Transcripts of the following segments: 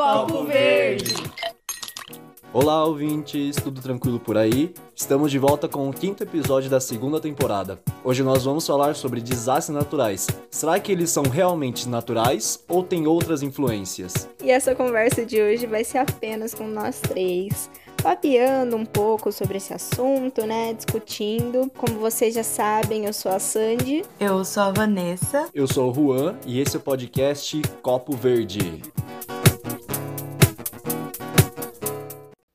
Copo Verde. Olá, ouvintes, tudo tranquilo por aí? Estamos de volta com o quinto episódio da segunda temporada. Hoje nós vamos falar sobre desastres naturais. Será que eles são realmente naturais ou tem outras influências? E essa conversa de hoje vai ser apenas com nós três papeando um pouco sobre esse assunto, né? Discutindo. Como vocês já sabem, eu sou a Sandy. Eu sou a Vanessa. Eu sou o Juan e esse é o podcast Copo Verde.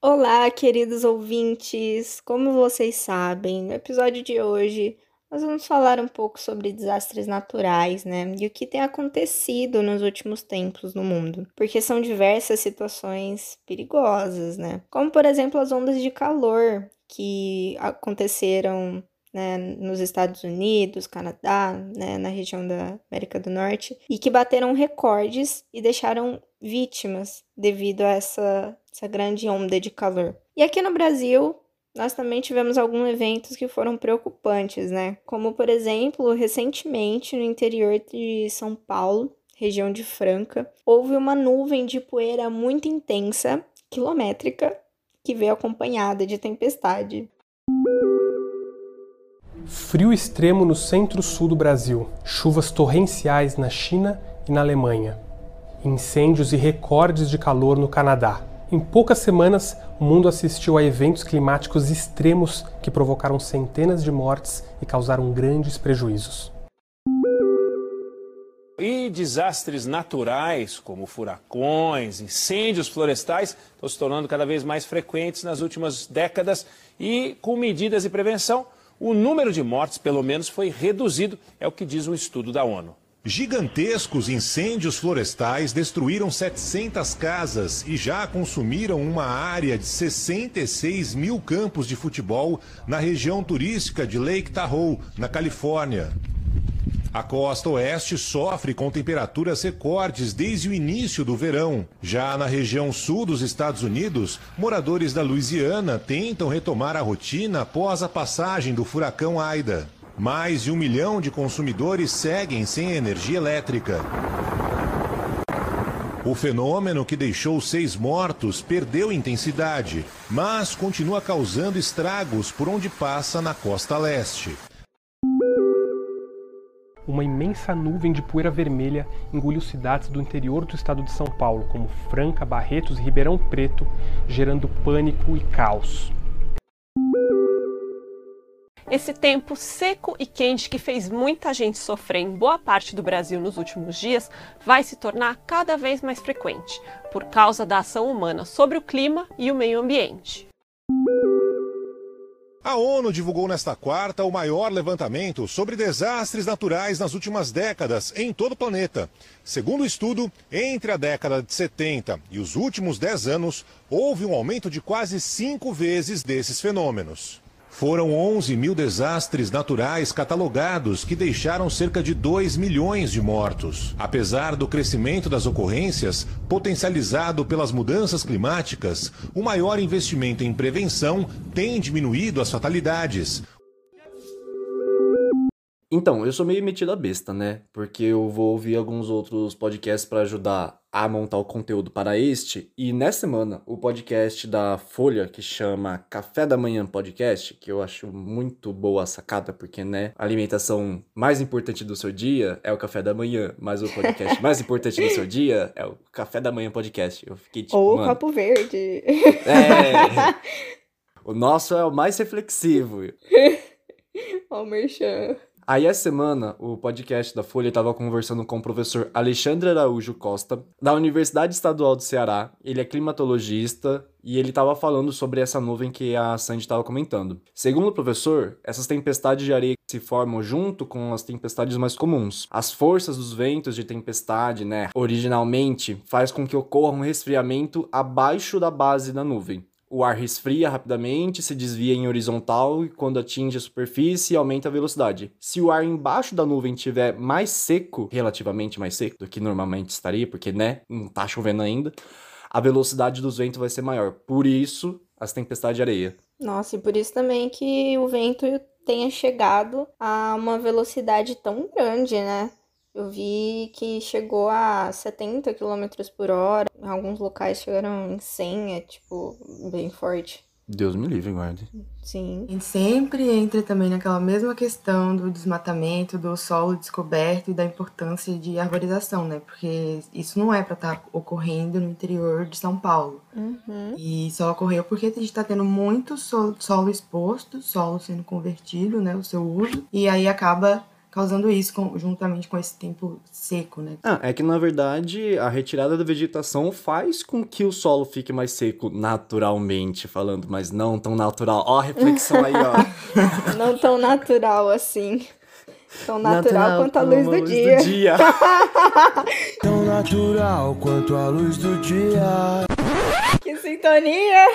Olá, queridos ouvintes! Como vocês sabem, no episódio de hoje nós vamos falar um pouco sobre desastres naturais, né? E o que tem acontecido nos últimos tempos no mundo. Porque são diversas situações perigosas, né? Como, por exemplo, as ondas de calor que aconteceram né, nos Estados Unidos, Canadá, né, na região da América do Norte, e que bateram recordes e deixaram vítimas devido a essa, essa grande onda de calor. E aqui no Brasil, nós também tivemos alguns eventos que foram preocupantes, né? Como, por exemplo, recentemente no interior de São Paulo, região de Franca, houve uma nuvem de poeira muito intensa, quilométrica, que veio acompanhada de tempestade. Frio extremo no centro-sul do Brasil, chuvas torrenciais na China e na Alemanha, incêndios e recordes de calor no Canadá. Em poucas semanas, o mundo assistiu a eventos climáticos extremos que provocaram centenas de mortes e causaram grandes prejuízos. E desastres naturais, como furacões, incêndios florestais, estão se tornando cada vez mais frequentes nas últimas décadas e, com medidas de prevenção, o número de mortes, pelo menos, foi reduzido, é o que diz um estudo da ONU. Gigantescos incêndios florestais destruíram 700 casas e já consumiram uma área de 66 mil campos de futebol na região turística de Lake Tahoe, na Califórnia. A costa oeste sofre com temperaturas recordes desde o início do verão. Já na região sul dos Estados Unidos, moradores da Louisiana tentam retomar a rotina após a passagem do furacão Aida. Mais de um milhão de consumidores seguem sem energia elétrica. O fenômeno que deixou seis mortos perdeu intensidade, mas continua causando estragos por onde passa na costa leste uma imensa nuvem de poeira vermelha engoliu cidades do interior do estado de São Paulo, como Franca, Barretos e Ribeirão Preto, gerando pânico e caos. Esse tempo seco e quente que fez muita gente sofrer em boa parte do Brasil nos últimos dias vai se tornar cada vez mais frequente, por causa da ação humana sobre o clima e o meio ambiente. A ONU divulgou nesta quarta o maior levantamento sobre desastres naturais nas últimas décadas em todo o planeta. Segundo o estudo, entre a década de 70 e os últimos 10 anos, houve um aumento de quase cinco vezes desses fenômenos. Foram 11 mil desastres naturais catalogados que deixaram cerca de 2 milhões de mortos. Apesar do crescimento das ocorrências, potencializado pelas mudanças climáticas, o maior investimento em prevenção tem diminuído as fatalidades. Então, eu sou meio metido a besta, né? Porque eu vou ouvir alguns outros podcasts para ajudar a montar o conteúdo para este. E nessa semana, o podcast da Folha, que chama Café da Manhã Podcast, que eu acho muito boa a sacada, porque, né, a alimentação mais importante do seu dia é o café da manhã, mas o podcast mais importante do seu dia é o Café da Manhã Podcast. Eu fiquei tipo. Ou o Copo Verde. É. o nosso é o mais reflexivo. Ó, o Merchan. Aí, essa semana, o podcast da Folha estava conversando com o professor Alexandre Araújo Costa, da Universidade Estadual do Ceará. Ele é climatologista e ele estava falando sobre essa nuvem que a Sandy estava comentando. Segundo o professor, essas tempestades de areia se formam junto com as tempestades mais comuns. As forças dos ventos de tempestade, né, originalmente, faz com que ocorra um resfriamento abaixo da base da nuvem o ar resfria rapidamente, se desvia em horizontal e quando atinge a superfície aumenta a velocidade. Se o ar embaixo da nuvem estiver mais seco, relativamente mais seco do que normalmente estaria, porque né, não tá chovendo ainda, a velocidade dos ventos vai ser maior. Por isso, as tempestades de areia. Nossa, e por isso também que o vento tenha chegado a uma velocidade tão grande, né? Eu vi que chegou a 70 km por hora. Em alguns locais chegaram em 100, é tipo, bem forte. Deus me livre, guarde. Sim. A gente sempre entra também naquela mesma questão do desmatamento, do solo descoberto e da importância de arborização, né? Porque isso não é para estar tá ocorrendo no interior de São Paulo. Uhum. E só ocorreu porque a gente está tendo muito solo, solo exposto, solo sendo convertido, né? O seu uso. E aí acaba causando isso com, juntamente com esse tempo seco, né? Ah, é que na verdade a retirada da vegetação faz com que o solo fique mais seco naturalmente falando, mas não tão natural. Ó, a reflexão aí, ó. não tão natural assim. Tão natural, natural quanto a luz, do, luz dia. do dia. tão natural quanto a luz do dia. Que sintonia!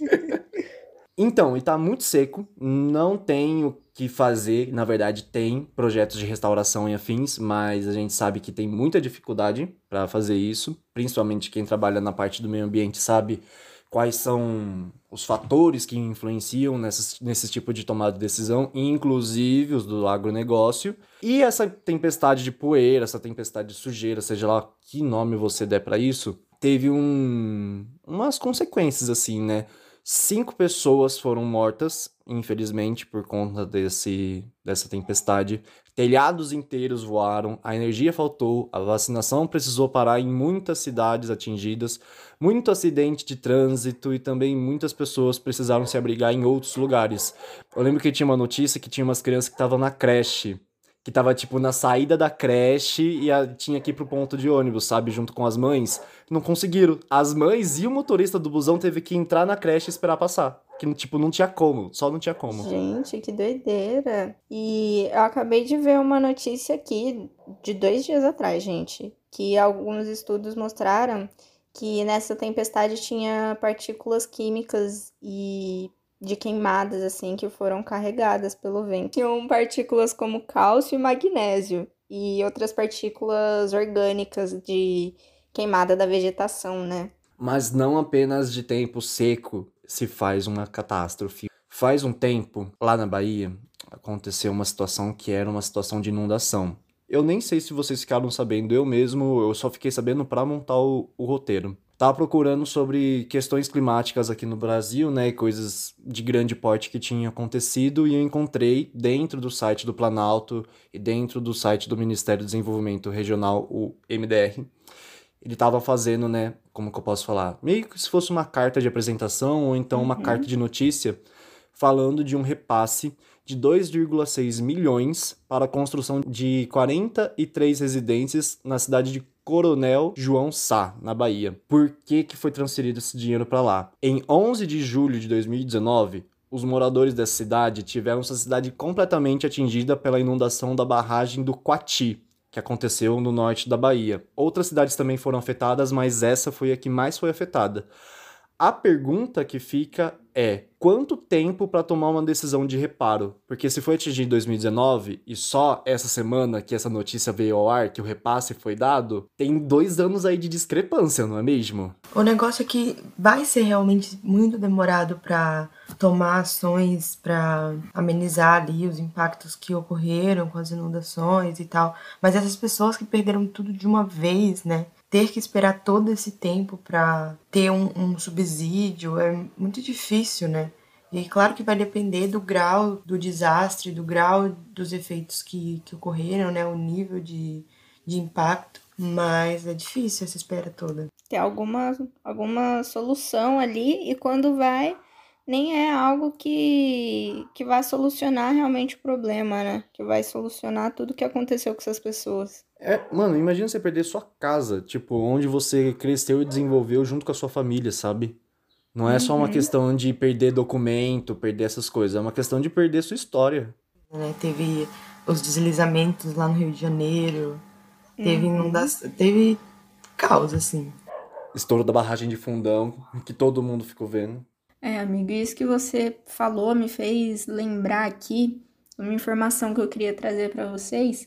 Então, e tá muito seco, não tem o que fazer, na verdade tem projetos de restauração e afins, mas a gente sabe que tem muita dificuldade para fazer isso, principalmente quem trabalha na parte do meio ambiente sabe quais são os fatores que influenciam nesse, nesse tipo de tomada de decisão, inclusive os do agronegócio. E essa tempestade de poeira, essa tempestade de sujeira, seja lá que nome você der para isso, teve um, umas consequências assim, né? Cinco pessoas foram mortas, infelizmente, por conta desse, dessa tempestade. Telhados inteiros voaram, a energia faltou, a vacinação precisou parar em muitas cidades atingidas, muito acidente de trânsito e também muitas pessoas precisaram se abrigar em outros lugares. Eu lembro que tinha uma notícia que tinha umas crianças que estavam na creche que tava, tipo, na saída da creche e a, tinha que ir pro ponto de ônibus, sabe? Junto com as mães. Não conseguiram. As mães e o motorista do busão teve que entrar na creche e esperar passar. Que, tipo, não tinha como. Só não tinha como. Gente, que doideira. E eu acabei de ver uma notícia aqui de dois dias atrás, gente. Que alguns estudos mostraram que nessa tempestade tinha partículas químicas e de queimadas assim que foram carregadas pelo vento. Tinham partículas como cálcio e magnésio e outras partículas orgânicas de queimada da vegetação, né? Mas não apenas de tempo seco se faz uma catástrofe. Faz um tempo, lá na Bahia, aconteceu uma situação que era uma situação de inundação. Eu nem sei se vocês ficaram sabendo, eu mesmo, eu só fiquei sabendo para montar o, o roteiro. Tava procurando sobre questões climáticas aqui no Brasil, né, e coisas de grande porte que tinham acontecido, e eu encontrei dentro do site do Planalto e dentro do site do Ministério do Desenvolvimento Regional, o MDR, ele estava fazendo, né, como que eu posso falar, meio que se fosse uma carta de apresentação ou então uma uhum. carta de notícia falando de um repasse de 2,6 milhões para a construção de 43 residências na cidade de Coronel João Sá, na Bahia. Por que, que foi transferido esse dinheiro para lá? Em 11 de julho de 2019, os moradores dessa cidade tiveram sua cidade completamente atingida pela inundação da barragem do Quati, que aconteceu no norte da Bahia. Outras cidades também foram afetadas, mas essa foi a que mais foi afetada. A pergunta que fica é: quanto tempo para tomar uma decisão de reparo? Porque se foi atingido em 2019 e só essa semana que essa notícia veio ao ar, que o repasse foi dado, tem dois anos aí de discrepância, não é mesmo? O negócio é que vai ser realmente muito demorado para tomar ações para amenizar ali os impactos que ocorreram com as inundações e tal. Mas essas pessoas que perderam tudo de uma vez, né? Ter que esperar todo esse tempo para ter um, um, subsídio é muito difícil, né? E claro que vai depender do grau do desastre, do grau dos efeitos que, que ocorreram, né? O nível de, de impacto, mas é difícil essa espera toda. Ter alguma, alguma solução ali e quando vai, nem é algo que, que vai solucionar realmente o problema, né? Que vai solucionar tudo o que aconteceu com essas pessoas. É, mano, imagina você perder sua casa, tipo, onde você cresceu e desenvolveu junto com a sua família, sabe? Não é só uma uhum. questão de perder documento, perder essas coisas, é uma questão de perder sua história. É, teve os deslizamentos lá no Rio de Janeiro, teve uhum. inundação, teve caos, assim. Estouro da barragem de fundão, que todo mundo ficou vendo. É, amigo, isso que você falou me fez lembrar aqui uma informação que eu queria trazer para vocês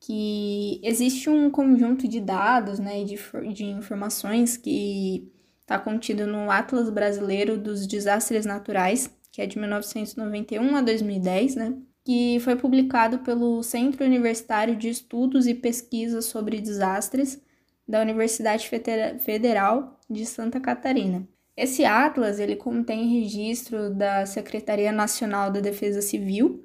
que existe um conjunto de dados né, de, de informações que está contido no Atlas Brasileiro dos Desastres Naturais, que é de 1991 a 2010, né? que foi publicado pelo Centro Universitário de Estudos e Pesquisas sobre Desastres da Universidade Federal de Santa Catarina. Esse atlas ele contém registro da Secretaria Nacional da Defesa Civil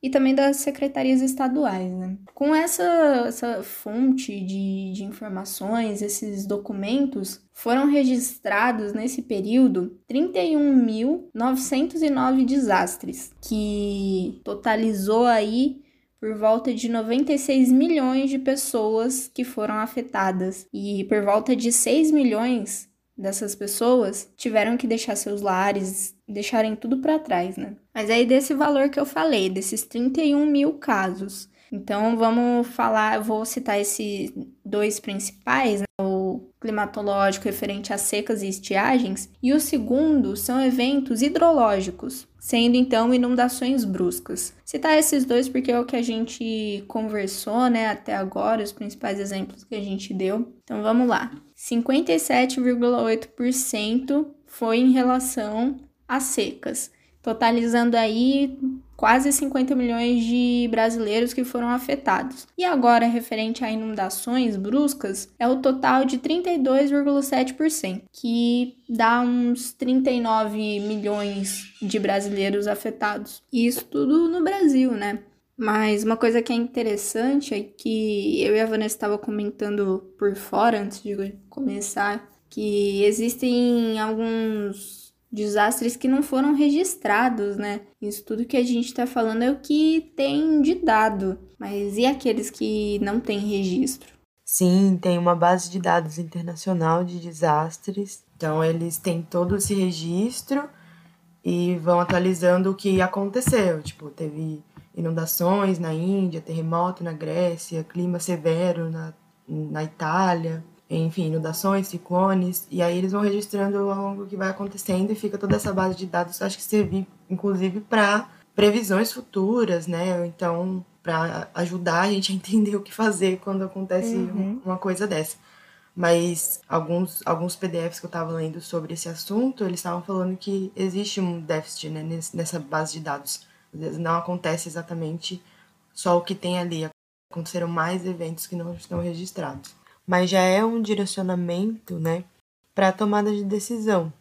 e também das secretarias estaduais. Né? Com essa, essa fonte de, de informações, esses documentos, foram registrados nesse período 31.909 desastres, que totalizou aí por volta de 96 milhões de pessoas que foram afetadas e por volta de 6 milhões dessas pessoas tiveram que deixar seus lares, deixarem tudo para trás, né? Mas aí desse valor que eu falei, desses 31 mil casos. Então vamos falar, eu vou citar esses dois principais, né? o climatológico referente a secas e estiagens, e o segundo são eventos hidrológicos, sendo então inundações bruscas. Citar esses dois porque é o que a gente conversou, né, até agora, os principais exemplos que a gente deu. Então vamos lá. 57,8% foi em relação às secas, totalizando aí quase 50 milhões de brasileiros que foram afetados. E agora, referente a inundações bruscas, é o total de 32,7%, que dá uns 39 milhões de brasileiros afetados. Isso tudo no Brasil, né? Mas uma coisa que é interessante é que eu e a Vanessa estava comentando por fora antes de começar que existem alguns desastres que não foram registrados, né? Isso tudo que a gente está falando é o que tem de dado, mas e aqueles que não têm registro? Sim, tem uma base de dados internacional de desastres, então eles têm todo esse registro e vão atualizando o que aconteceu. Tipo, teve inundações na Índia, terremoto na Grécia, clima severo na, na Itália, enfim, inundações, ciclones, e aí eles vão registrando ao longo que vai acontecendo e fica toda essa base de dados, acho que servir inclusive para previsões futuras, né? Então, para ajudar a gente a entender o que fazer quando acontece uhum. uma coisa dessa. Mas alguns, alguns PDFs que eu estava lendo sobre esse assunto, eles estavam falando que existe um déficit né, nessa base de dados não acontece exatamente só o que tem ali, aconteceram mais eventos que não estão registrados. Mas já é um direcionamento, né, para a tomada de decisão.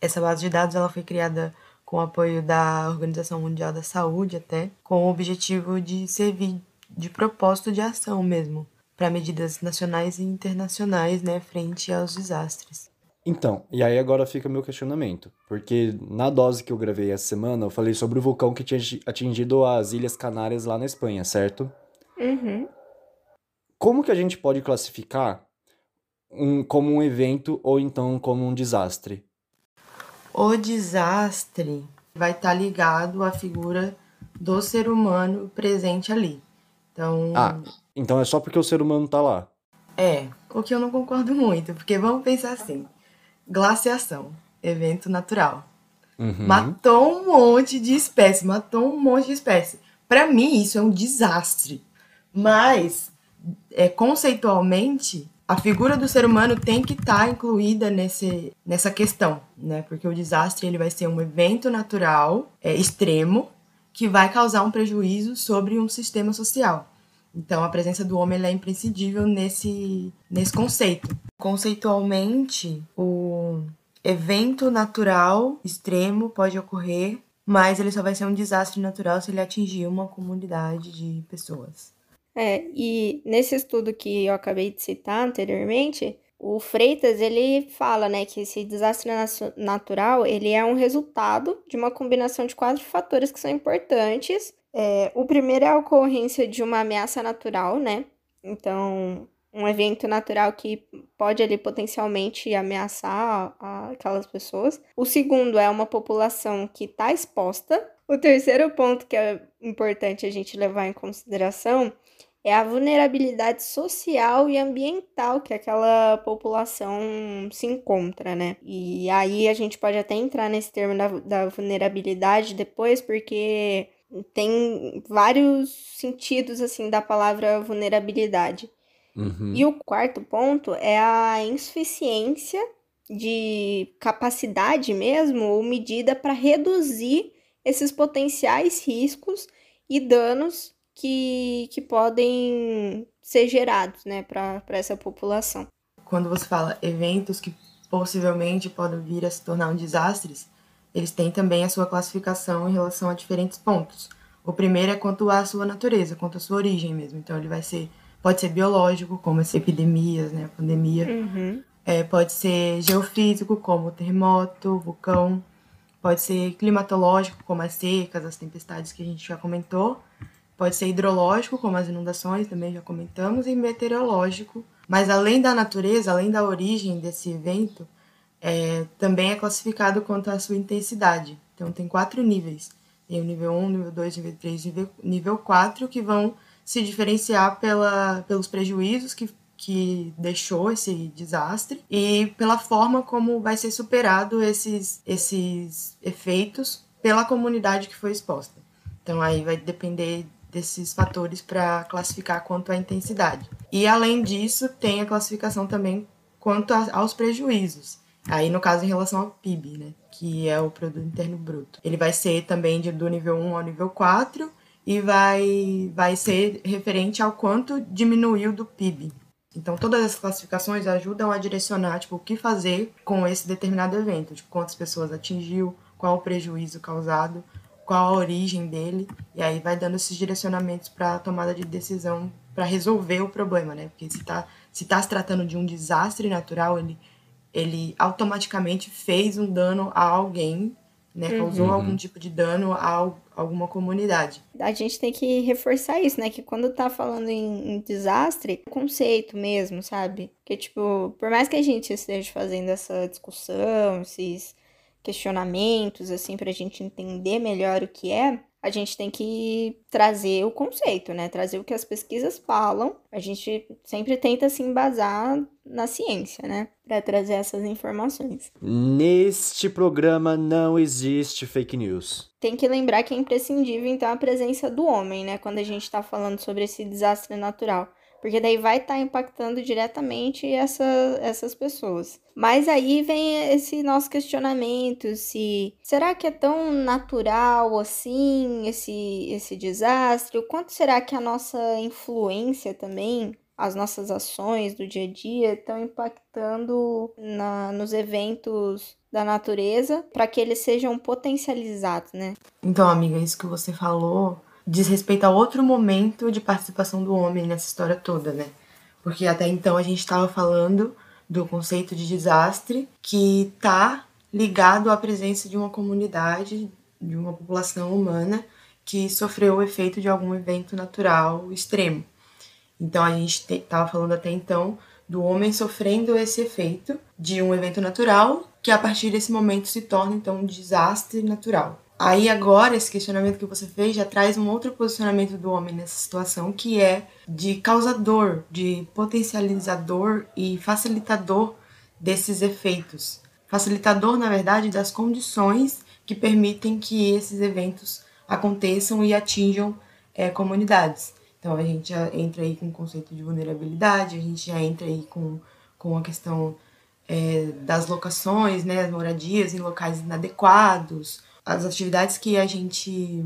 Essa base de dados ela foi criada com o apoio da Organização Mundial da Saúde até, com o objetivo de servir de propósito de ação mesmo, para medidas nacionais e internacionais, né, frente aos desastres. Então, e aí agora fica meu questionamento, porque na dose que eu gravei essa semana eu falei sobre o vulcão que tinha atingido as Ilhas Canárias lá na Espanha, certo? Uhum. Como que a gente pode classificar um, como um evento ou então como um desastre? O desastre vai estar tá ligado à figura do ser humano presente ali. Então. Ah, então é só porque o ser humano tá lá. É, o que eu não concordo muito, porque vamos pensar assim glaciação, evento natural. Uhum. Matou um monte de espécie, matou um monte de espécie. Para mim, isso é um desastre. Mas, é, conceitualmente, a figura do ser humano tem que estar tá incluída nesse, nessa questão, né? Porque o desastre ele vai ser um evento natural é, extremo que vai causar um prejuízo sobre um sistema social. Então, a presença do homem é imprescindível nesse, nesse conceito. Conceitualmente, o evento natural extremo pode ocorrer, mas ele só vai ser um desastre natural se ele atingir uma comunidade de pessoas. É, e nesse estudo que eu acabei de citar anteriormente, o Freitas ele fala, né, que esse desastre natural ele é um resultado de uma combinação de quatro fatores que são importantes é, o primeiro é a ocorrência de uma ameaça natural, né? Então, um evento natural que pode ali potencialmente ameaçar aquelas pessoas. O segundo é uma população que está exposta. O terceiro ponto que é importante a gente levar em consideração é a vulnerabilidade social e ambiental que aquela população se encontra, né? E aí a gente pode até entrar nesse termo da, da vulnerabilidade depois, porque tem vários sentidos assim da palavra vulnerabilidade. Uhum. E o quarto ponto é a insuficiência de capacidade mesmo ou medida para reduzir esses potenciais riscos e danos que, que podem ser gerados né, para essa população. Quando você fala eventos que possivelmente podem vir a se tornar um desastre, eles têm também a sua classificação em relação a diferentes pontos. O primeiro é quanto à sua natureza, quanto à sua origem mesmo. Então ele vai ser, pode ser biológico, como as epidemias, né, a pandemia. Uhum. É, pode ser geofísico, como terremoto, vulcão. Pode ser climatológico, como as secas, as tempestades que a gente já comentou. Pode ser hidrológico, como as inundações, também já comentamos, e meteorológico. Mas além da natureza, além da origem desse evento, é, também é classificado quanto à sua intensidade. Então tem quatro níveis. Tem o nível 1, nível 2, nível 3 nível, nível 4, que vão se diferenciar pela, pelos prejuízos que que deixou esse desastre e pela forma como vai ser superado esses, esses efeitos pela comunidade que foi exposta. Então aí vai depender desses fatores para classificar quanto à intensidade. E além disso, tem a classificação também quanto a, aos prejuízos. Aí no caso em relação ao PIB, né, que é o produto interno bruto. Ele vai ser também de, do nível 1 ao nível 4 e vai vai ser referente ao quanto diminuiu do PIB. Então, todas as classificações ajudam a direcionar tipo, o que fazer com esse determinado evento, tipo, quantas pessoas atingiu, qual o prejuízo causado, qual a origem dele, e aí vai dando esses direcionamentos para a tomada de decisão para resolver o problema, né? Porque se está se, tá se tratando de um desastre natural, ele, ele automaticamente fez um dano a alguém né? Uhum. Causou uhum. algum tipo de dano a alguma comunidade. A gente tem que reforçar isso, né? Que quando tá falando em, em desastre, é conceito mesmo, sabe? Que, tipo, por mais que a gente esteja fazendo essa discussão, esses questionamentos, assim, pra gente entender melhor o que é, a gente tem que trazer o conceito, né? Trazer o que as pesquisas falam. A gente sempre tenta se embasar na ciência, né? Para trazer essas informações. Neste programa não existe fake news. Tem que lembrar que é imprescindível, então, a presença do homem, né? Quando a gente está falando sobre esse desastre natural porque daí vai estar tá impactando diretamente essa, essas pessoas. Mas aí vem esse nosso questionamento: se será que é tão natural assim esse, esse desastre? O quanto será que a nossa influência também, as nossas ações do dia a dia, estão impactando na, nos eventos da natureza para que eles sejam potencializados, né? Então, amiga, isso que você falou diz respeito a outro momento de participação do homem nessa história toda, né? Porque até então a gente estava falando do conceito de desastre que está ligado à presença de uma comunidade, de uma população humana que sofreu o efeito de algum evento natural extremo. Então a gente estava falando até então do homem sofrendo esse efeito de um evento natural que a partir desse momento se torna então um desastre natural. Aí agora esse questionamento que você fez já traz um outro posicionamento do homem nessa situação, que é de causador, de potencializador e facilitador desses efeitos. Facilitador, na verdade, das condições que permitem que esses eventos aconteçam e atinjam é, comunidades. Então a gente já entra aí com o conceito de vulnerabilidade, a gente já entra aí com, com a questão é, das locações, né, as moradias em locais inadequados, as atividades que a gente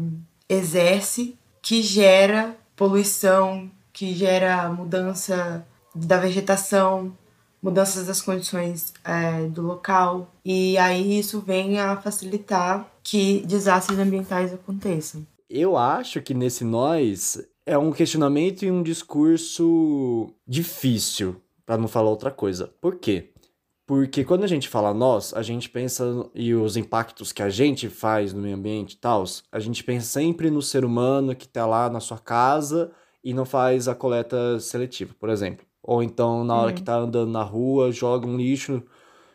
exerce que gera poluição, que gera mudança da vegetação, mudanças das condições é, do local. E aí isso vem a facilitar que desastres ambientais aconteçam. Eu acho que nesse nós é um questionamento e um discurso difícil, para não falar outra coisa. Por quê? Porque quando a gente fala nós, a gente pensa e os impactos que a gente faz no meio ambiente e tal, a gente pensa sempre no ser humano que está lá na sua casa e não faz a coleta seletiva, por exemplo. Ou então, na hora uhum. que está andando na rua, joga um lixo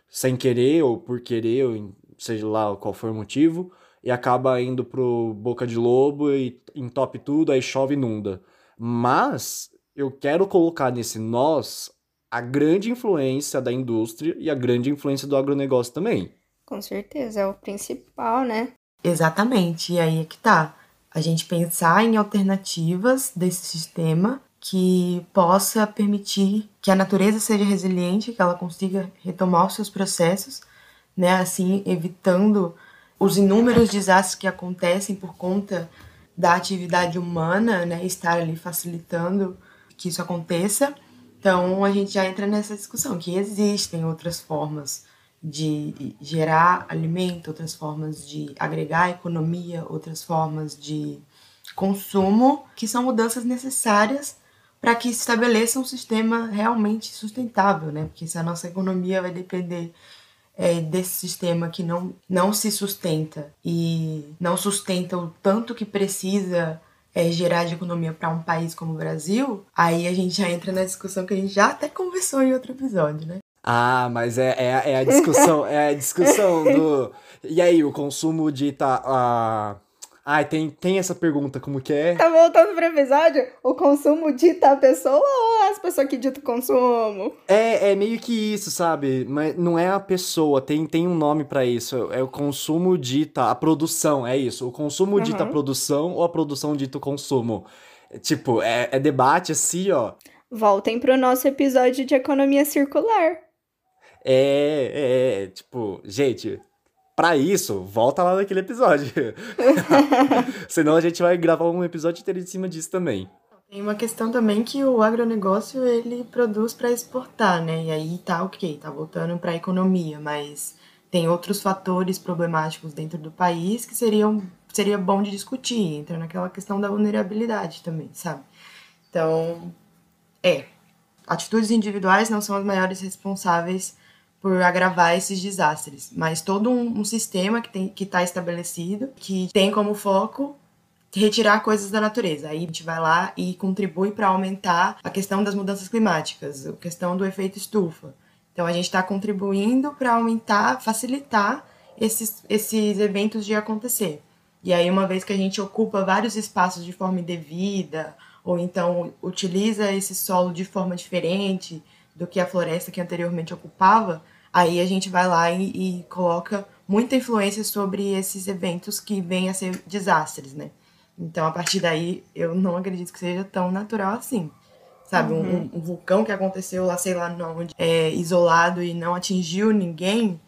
sem querer ou por querer, ou seja lá qual for o motivo, e acaba indo pro boca de lobo e entope tudo, aí chove e inunda. Mas eu quero colocar nesse nós a grande influência da indústria e a grande influência do agronegócio também. Com certeza, é o principal, né? Exatamente, e aí é que tá. A gente pensar em alternativas desse sistema que possa permitir que a natureza seja resiliente, que ela consiga retomar os seus processos, né? Assim, evitando os inúmeros desastres que acontecem por conta da atividade humana, né, estar ali facilitando que isso aconteça. Então a gente já entra nessa discussão que existem outras formas de gerar alimento, outras formas de agregar economia, outras formas de consumo, que são mudanças necessárias para que se estabeleça um sistema realmente sustentável, né? Porque se a nossa economia vai depender é, desse sistema que não, não se sustenta e não sustenta o tanto que precisa é, gerar de economia para um país como o Brasil, aí a gente já entra na discussão que a gente já até conversou em outro episódio, né? Ah, mas é, é, é a discussão, é a discussão do. E aí, o consumo de tá. Uh... Ai, tem, tem essa pergunta, como que é? Tá voltando pro episódio? O consumo dita a pessoa ou as pessoas que ditam o consumo? É, é meio que isso, sabe? Mas não é a pessoa, tem, tem um nome para isso. É o consumo dita a produção, é isso. O consumo uhum. dita a produção ou a produção dita o consumo. Tipo, é, é debate assim, ó. Voltem pro nosso episódio de economia circular. É, é, é, tipo, gente, para isso, volta lá naquele episódio. Senão a gente vai gravar um episódio inteiro em cima disso também. Tem uma questão também que o agronegócio ele produz para exportar, né? E aí tá ok, tá voltando para a economia, mas tem outros fatores problemáticos dentro do país que seriam seria bom de discutir, entra naquela questão da vulnerabilidade também, sabe? Então, é, atitudes individuais não são as maiores responsáveis por agravar esses desastres, mas todo um, um sistema que tem que está estabelecido que tem como foco retirar coisas da natureza. Aí a gente vai lá e contribui para aumentar a questão das mudanças climáticas, a questão do efeito estufa. Então a gente está contribuindo para aumentar, facilitar esses, esses eventos de acontecer. E aí, uma vez que a gente ocupa vários espaços de forma indevida, ou então utiliza esse solo de forma diferente do que a floresta que anteriormente ocupava, aí a gente vai lá e, e coloca muita influência sobre esses eventos que vêm a ser desastres, né? Então, a partir daí, eu não acredito que seja tão natural assim. Sabe, uhum. um, um, vulcão que aconteceu lá, sei lá onde, é, isolado e não atingiu ninguém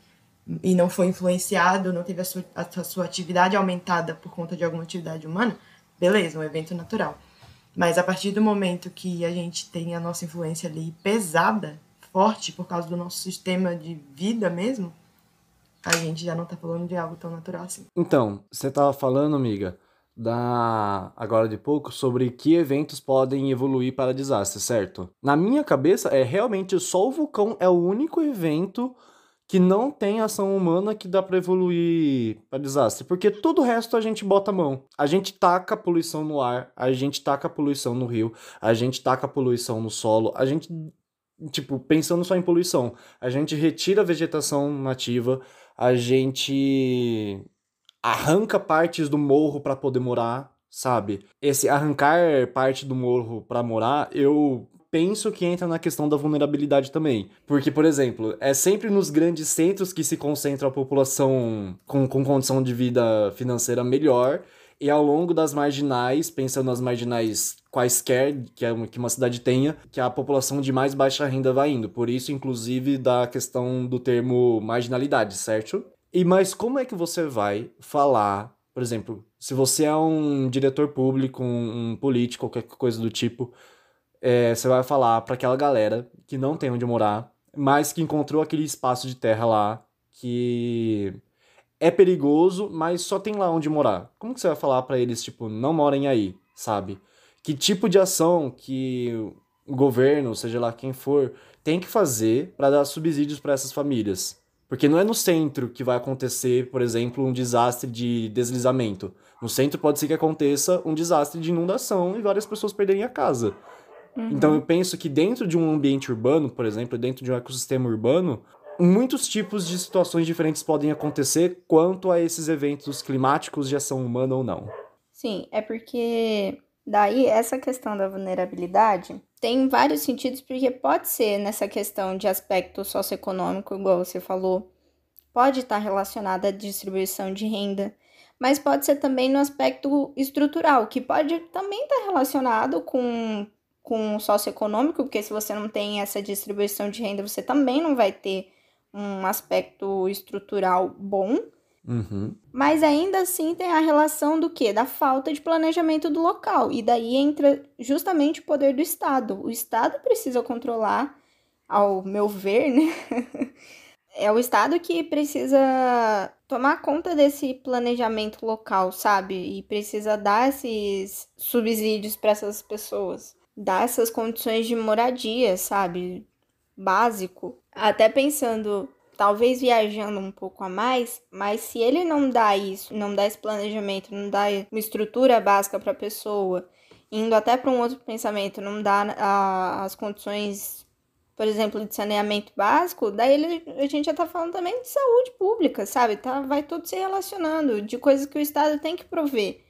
e não foi influenciado, não teve a sua, a sua atividade aumentada por conta de alguma atividade humana, beleza, um evento natural. Mas a partir do momento que a gente tem a nossa influência ali pesada, forte, por causa do nosso sistema de vida mesmo, a gente já não tá falando de algo tão natural assim. Então, você tava falando, amiga, da agora de pouco sobre que eventos podem evoluir para desastre, certo? Na minha cabeça é realmente só o vulcão é o único evento que não tem ação humana que dá para evoluir para desastre, porque todo o resto a gente bota a mão. A gente taca poluição no ar, a gente taca poluição no rio, a gente taca poluição no solo, a gente tipo, pensando só em poluição, a gente retira a vegetação nativa, a gente arranca partes do morro para poder morar, sabe? Esse arrancar parte do morro para morar, eu penso que entra na questão da vulnerabilidade também. Porque, por exemplo, é sempre nos grandes centros que se concentra a população com, com condição de vida financeira melhor. E ao longo das marginais, pensando nas marginais quaisquer que, é, que uma cidade tenha, que a população de mais baixa renda vai indo. Por isso, inclusive, da questão do termo marginalidade, certo? E mas como é que você vai falar, por exemplo, se você é um diretor público, um, um político, qualquer coisa do tipo, é, você vai falar para aquela galera que não tem onde morar, mas que encontrou aquele espaço de terra lá que é perigoso, mas só tem lá onde morar. Como que você vai falar para eles, tipo, não morem aí, sabe? Que tipo de ação que o governo, seja lá quem for, tem que fazer para dar subsídios para essas famílias? Porque não é no centro que vai acontecer, por exemplo, um desastre de deslizamento. No centro pode ser que aconteça um desastre de inundação e várias pessoas perderem a casa. Uhum. Então eu penso que dentro de um ambiente urbano, por exemplo, dentro de um ecossistema urbano, muitos tipos de situações diferentes podem acontecer quanto a esses eventos climáticos de ação humana ou não. Sim, é porque daí essa questão da vulnerabilidade tem vários sentidos, porque pode ser nessa questão de aspecto socioeconômico, igual você falou, pode estar relacionada à distribuição de renda, mas pode ser também no aspecto estrutural, que pode também estar relacionado com com o socioeconômico, porque se você não tem essa distribuição de renda, você também não vai ter um aspecto estrutural bom. Uhum. Mas ainda assim tem a relação do quê? Da falta de planejamento do local. E daí entra justamente o poder do Estado. O Estado precisa controlar, ao meu ver, né? é o Estado que precisa tomar conta desse planejamento local, sabe? E precisa dar esses subsídios para essas pessoas, dar essas condições de moradia, sabe? Básico. Até pensando, talvez viajando um pouco a mais, mas se ele não dá isso, não dá esse planejamento, não dá uma estrutura básica para a pessoa, indo até para um outro pensamento, não dá a, as condições por exemplo, de saneamento básico, daí ele, a gente já tá falando também de saúde pública, sabe? Tá, vai tudo se relacionando de coisas que o Estado tem que prover,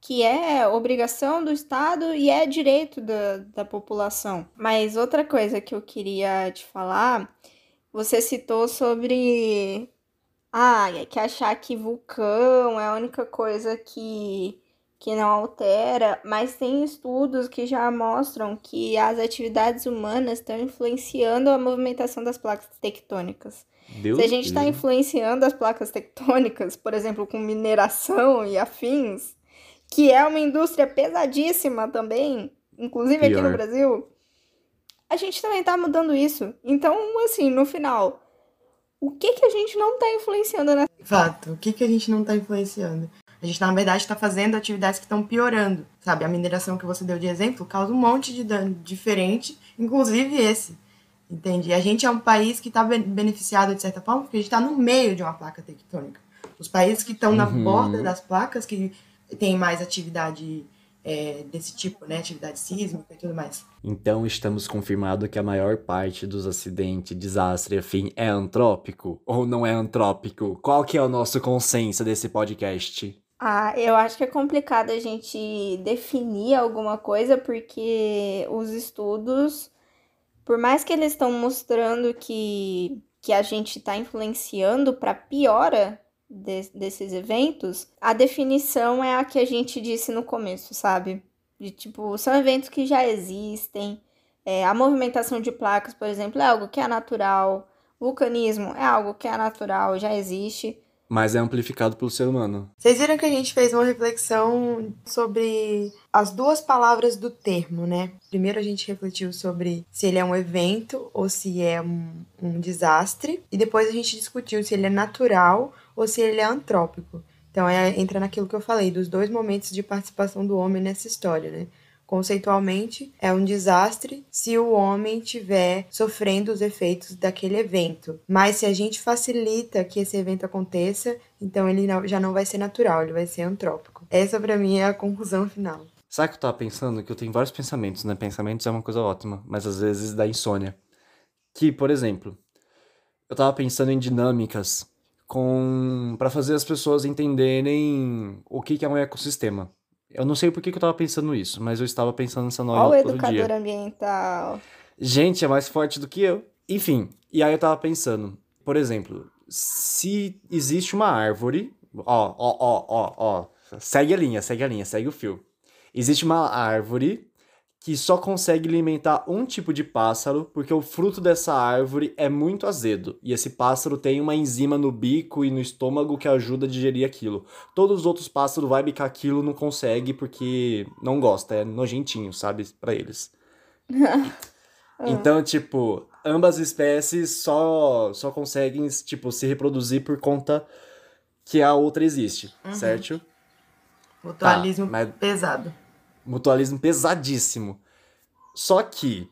que é obrigação do Estado e é direito da, da população. Mas outra coisa que eu queria te falar, você citou sobre. Ah, é que achar que vulcão é a única coisa que que não altera, mas tem estudos que já mostram que as atividades humanas estão influenciando a movimentação das placas tectônicas. Deus Se a gente está influenciando as placas tectônicas, por exemplo, com mineração e afins, que é uma indústria pesadíssima também, inclusive Pior. aqui no Brasil, a gente também está mudando isso. Então, assim, no final, o que que a gente não está influenciando nessa... Fato, o que que a gente não está influenciando? A gente, na verdade, está fazendo atividades que estão piorando, sabe? A mineração que você deu de exemplo causa um monte de dano diferente, inclusive esse, entende? E a gente é um país que está beneficiado, de certa forma, porque a gente está no meio de uma placa tectônica. Os países que estão na uhum. borda das placas, que têm mais atividade é, desse tipo, né? Atividade sísmica e tudo mais. Então estamos confirmado que a maior parte dos acidentes, desastre, afim, é antrópico ou não é antrópico? Qual que é o nosso consenso desse podcast? Ah, eu acho que é complicado a gente definir alguma coisa porque os estudos, por mais que eles estão mostrando que, que a gente está influenciando para piora de, desses eventos, a definição é a que a gente disse no começo, sabe? De tipo, são eventos que já existem. É, a movimentação de placas, por exemplo, é algo que é natural. Vulcanismo é algo que é natural, já existe mas é amplificado pelo ser humano. Vocês viram que a gente fez uma reflexão sobre as duas palavras do termo, né? Primeiro a gente refletiu sobre se ele é um evento ou se é um, um desastre, e depois a gente discutiu se ele é natural ou se ele é antrópico. Então é, entra naquilo que eu falei, dos dois momentos de participação do homem nessa história, né? Conceitualmente, é um desastre se o homem estiver sofrendo os efeitos daquele evento. Mas se a gente facilita que esse evento aconteça, então ele já não vai ser natural, ele vai ser antrópico. Essa para mim é a conclusão final. Sabe que eu tava pensando? Que eu tenho vários pensamentos, né? Pensamentos é uma coisa ótima, mas às vezes dá insônia. Que, por exemplo, eu tava pensando em dinâmicas com para fazer as pessoas entenderem o que, que é um ecossistema. Eu não sei por que, que eu tava pensando isso, mas eu estava pensando nessa norma Olha o educador dia. ambiental. Gente, é mais forte do que eu. Enfim, e aí eu tava pensando, por exemplo, se existe uma árvore, ó, ó, ó, ó, ó, segue a linha, segue a linha, segue o fio. Existe uma árvore que só consegue alimentar um tipo de pássaro porque o fruto dessa árvore é muito azedo e esse pássaro tem uma enzima no bico e no estômago que ajuda a digerir aquilo. Todos os outros pássaros vai bicar aquilo não consegue porque não gosta, é nojentinho, sabe, para eles. então, tipo, ambas espécies só só conseguem tipo se reproduzir por conta que a outra existe, uhum. certo? Mutualismo tá, mas... pesado mutualismo pesadíssimo. Só que,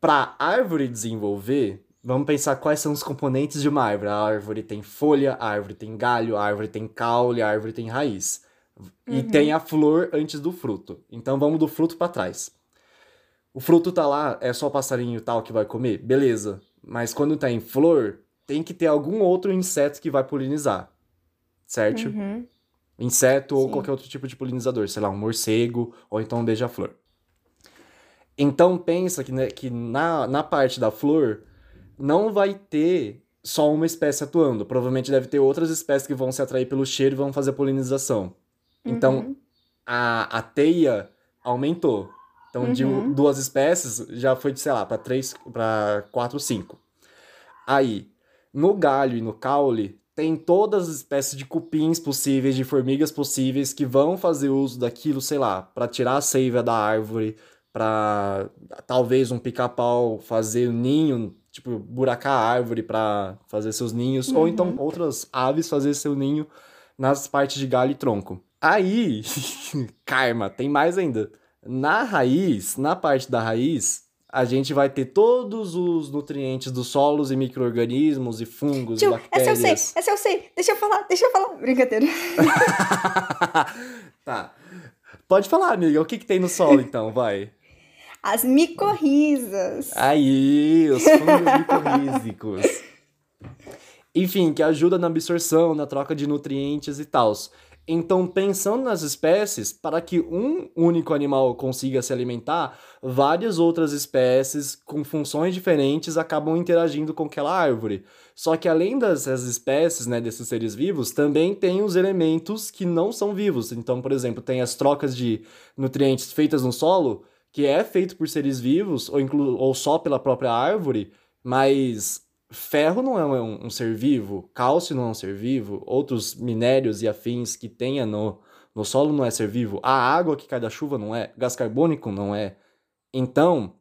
para árvore desenvolver, vamos pensar quais são os componentes de uma árvore. A árvore tem folha, a árvore tem galho, a árvore tem caule, a árvore tem raiz. E uhum. tem a flor antes do fruto. Então vamos do fruto para trás. O fruto tá lá, é só o passarinho tal que vai comer? Beleza. Mas quando tá em flor, tem que ter algum outro inseto que vai polinizar. Certo? Uhum. Inseto Sim. ou qualquer outro tipo de polinizador, sei lá, um morcego ou então um beija-flor. Então pensa que, né, que na, na parte da flor não vai ter só uma espécie atuando. Provavelmente deve ter outras espécies que vão se atrair pelo cheiro e vão fazer polinização. Então uhum. a, a teia aumentou. Então uhum. de duas espécies já foi de, sei lá, para três, para quatro, cinco. Aí, no galho e no caule tem todas as espécies de cupins possíveis, de formigas possíveis que vão fazer uso daquilo, sei lá, para tirar a seiva da árvore, para talvez um pica-pau fazer um ninho, tipo, buracar a árvore para fazer seus ninhos, uhum. ou então outras aves fazer seu ninho nas partes de galho e tronco. Aí, karma, tem mais ainda. Na raiz, na parte da raiz, a gente vai ter todos os nutrientes dos solos e micro-organismos e fungos Tio, e bactérias. Essa eu sei, essa eu sei. Deixa eu falar, deixa eu falar. Brincadeira. tá. Pode falar, amiga. O que, que tem no solo, então? Vai. As micorrizas. Aí, os fungos micorrízicos. Enfim, que ajuda na absorção, na troca de nutrientes e tal. Então, pensando nas espécies, para que um único animal consiga se alimentar, várias outras espécies com funções diferentes acabam interagindo com aquela árvore. Só que além dessas espécies, né, desses seres vivos, também tem os elementos que não são vivos. Então, por exemplo, tem as trocas de nutrientes feitas no solo, que é feito por seres vivos ou, ou só pela própria árvore, mas ferro não é um, um, ser vivo, cálcio não é um ser vivo, outros minérios e afins que tenha no, no solo não é ser vivo, a água que cai da chuva não é, gás carbônico não é. Então,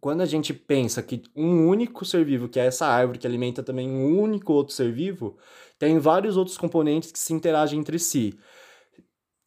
quando a gente pensa que um único ser vivo, que é essa árvore que alimenta também um único outro ser vivo, tem vários outros componentes que se interagem entre si.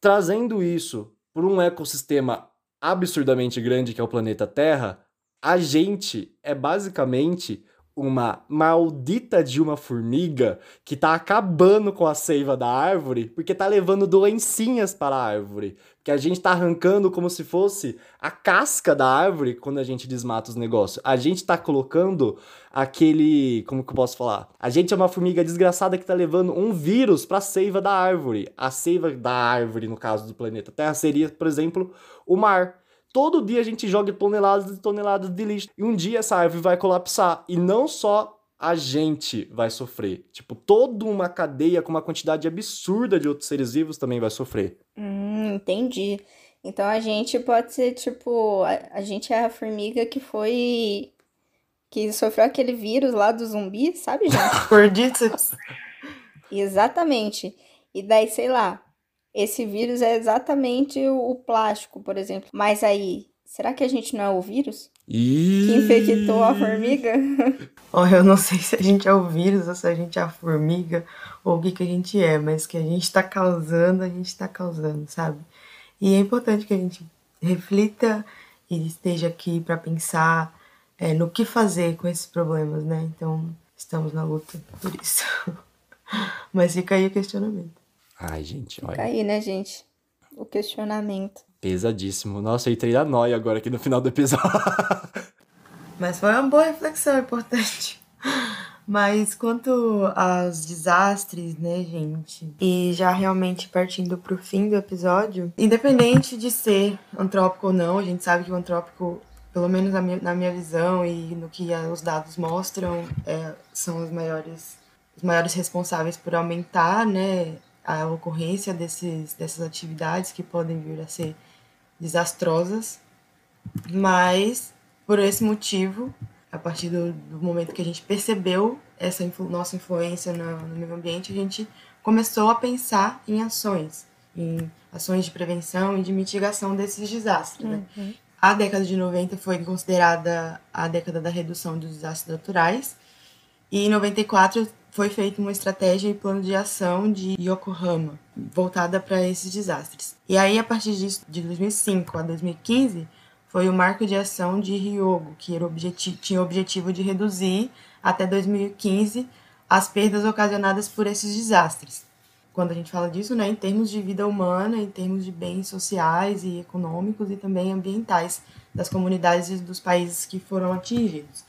Trazendo isso para um ecossistema absurdamente grande que é o planeta Terra, a gente é basicamente uma maldita de uma formiga que tá acabando com a seiva da árvore porque tá levando doencinhas para a árvore. Que a gente tá arrancando como se fosse a casca da árvore quando a gente desmata os negócios. A gente tá colocando aquele. Como que eu posso falar? A gente é uma formiga desgraçada que tá levando um vírus pra seiva da árvore. A seiva da árvore, no caso do planeta Terra, seria, por exemplo, o mar. Todo dia a gente joga toneladas e toneladas de lixo. E um dia essa árvore vai colapsar. E não só a gente vai sofrer. Tipo, toda uma cadeia com uma quantidade absurda de outros seres vivos também vai sofrer. Hum, entendi. Então a gente pode ser, tipo, a, a gente é a formiga que foi. que sofreu aquele vírus lá do zumbi, sabe, gente? Exatamente. E daí, sei lá, esse vírus é exatamente o plástico, por exemplo. Mas aí, será que a gente não é o vírus? Que infectou a formiga? Oh, eu não sei se a gente é o vírus ou se a gente é a formiga ou o que, que a gente é, mas que a gente está causando, a gente está causando, sabe? E é importante que a gente reflita e esteja aqui para pensar é, no que fazer com esses problemas, né? Então, estamos na luta por isso. mas fica aí o questionamento. Ai, gente, olha. Fica aí, né, gente? O questionamento. Pesadíssimo. Nossa, eu entrei na noia agora aqui no final do episódio. Mas foi uma boa reflexão, importante. Mas quanto aos desastres, né, gente? E já realmente partindo pro fim do episódio, independente de ser antrópico ou não, a gente sabe que o antrópico, pelo menos na minha, na minha visão e no que os dados mostram, é, são os maiores, os maiores responsáveis por aumentar, né, a ocorrência desses, dessas atividades que podem vir a ser desastrosas, mas por esse motivo, a partir do, do momento que a gente percebeu essa influ, nossa influência no, no meio ambiente, a gente começou a pensar em ações, em ações de prevenção e de mitigação desses desastres. Né? Uhum. A década de 90 foi considerada a década da redução dos desastres naturais, e em 94 foi feita uma estratégia e plano de ação de Yokohama, voltada para esses desastres. E aí, a partir disso, de 2005 a 2015, foi o marco de ação de Ryogo, que era objeti tinha o objetivo de reduzir até 2015 as perdas ocasionadas por esses desastres. Quando a gente fala disso, né, em termos de vida humana, em termos de bens sociais e econômicos e também ambientais das comunidades e dos países que foram atingidos.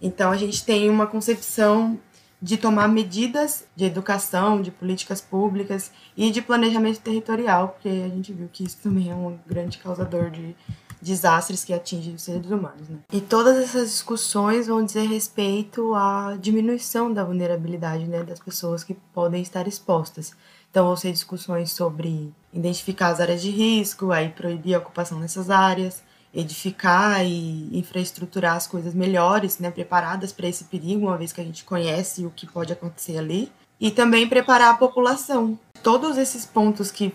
Então a gente tem uma concepção de tomar medidas de educação, de políticas públicas e de planejamento territorial, porque a gente viu que isso também é um grande causador de desastres que atingem os seres humanos. Né? E todas essas discussões vão dizer respeito à diminuição da vulnerabilidade né, das pessoas que podem estar expostas. Então, vão ser discussões sobre identificar as áreas de risco, aí proibir a ocupação nessas áreas, edificar e infraestruturar as coisas melhores, né, preparadas para esse perigo, uma vez que a gente conhece o que pode acontecer ali. E também preparar a população. Todos esses pontos que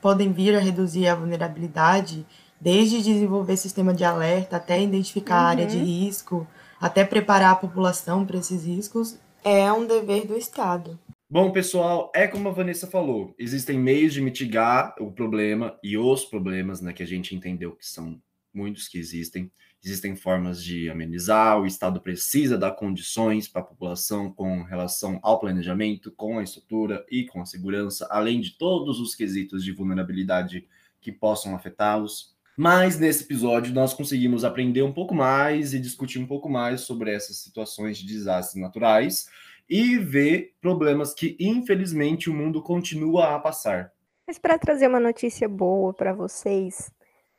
podem vir a reduzir a vulnerabilidade, desde desenvolver sistema de alerta até identificar uhum. a área de uhum. risco, até preparar a população para esses riscos, é um dever do Estado. Bom, pessoal, é como a Vanessa falou, existem meios de mitigar o problema e os problemas, né, que a gente entendeu que são muitos que existem. Existem formas de amenizar, o Estado precisa dar condições para a população com relação ao planejamento, com a estrutura e com a segurança, além de todos os quesitos de vulnerabilidade que possam afetá-los. Mas nesse episódio nós conseguimos aprender um pouco mais e discutir um pouco mais sobre essas situações de desastres naturais e ver problemas que, infelizmente, o mundo continua a passar. Mas para trazer uma notícia boa para vocês,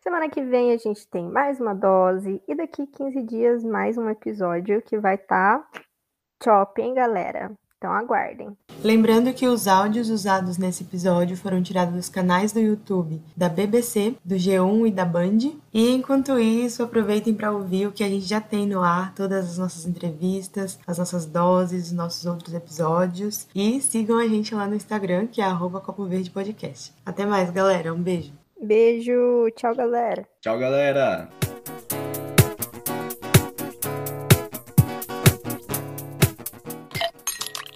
semana que vem a gente tem mais uma dose e daqui 15 dias mais um episódio que vai estar tá top, hein, galera? Então aguardem. Lembrando que os áudios usados nesse episódio foram tirados dos canais do YouTube da BBC, do G1 e da Band. E enquanto isso, aproveitem para ouvir o que a gente já tem no ar, todas as nossas entrevistas, as nossas doses, os nossos outros episódios. E sigam a gente lá no Instagram, que é arroba Copo Verde Podcast. Até mais, galera. Um beijo. Beijo, tchau, galera. Tchau, galera.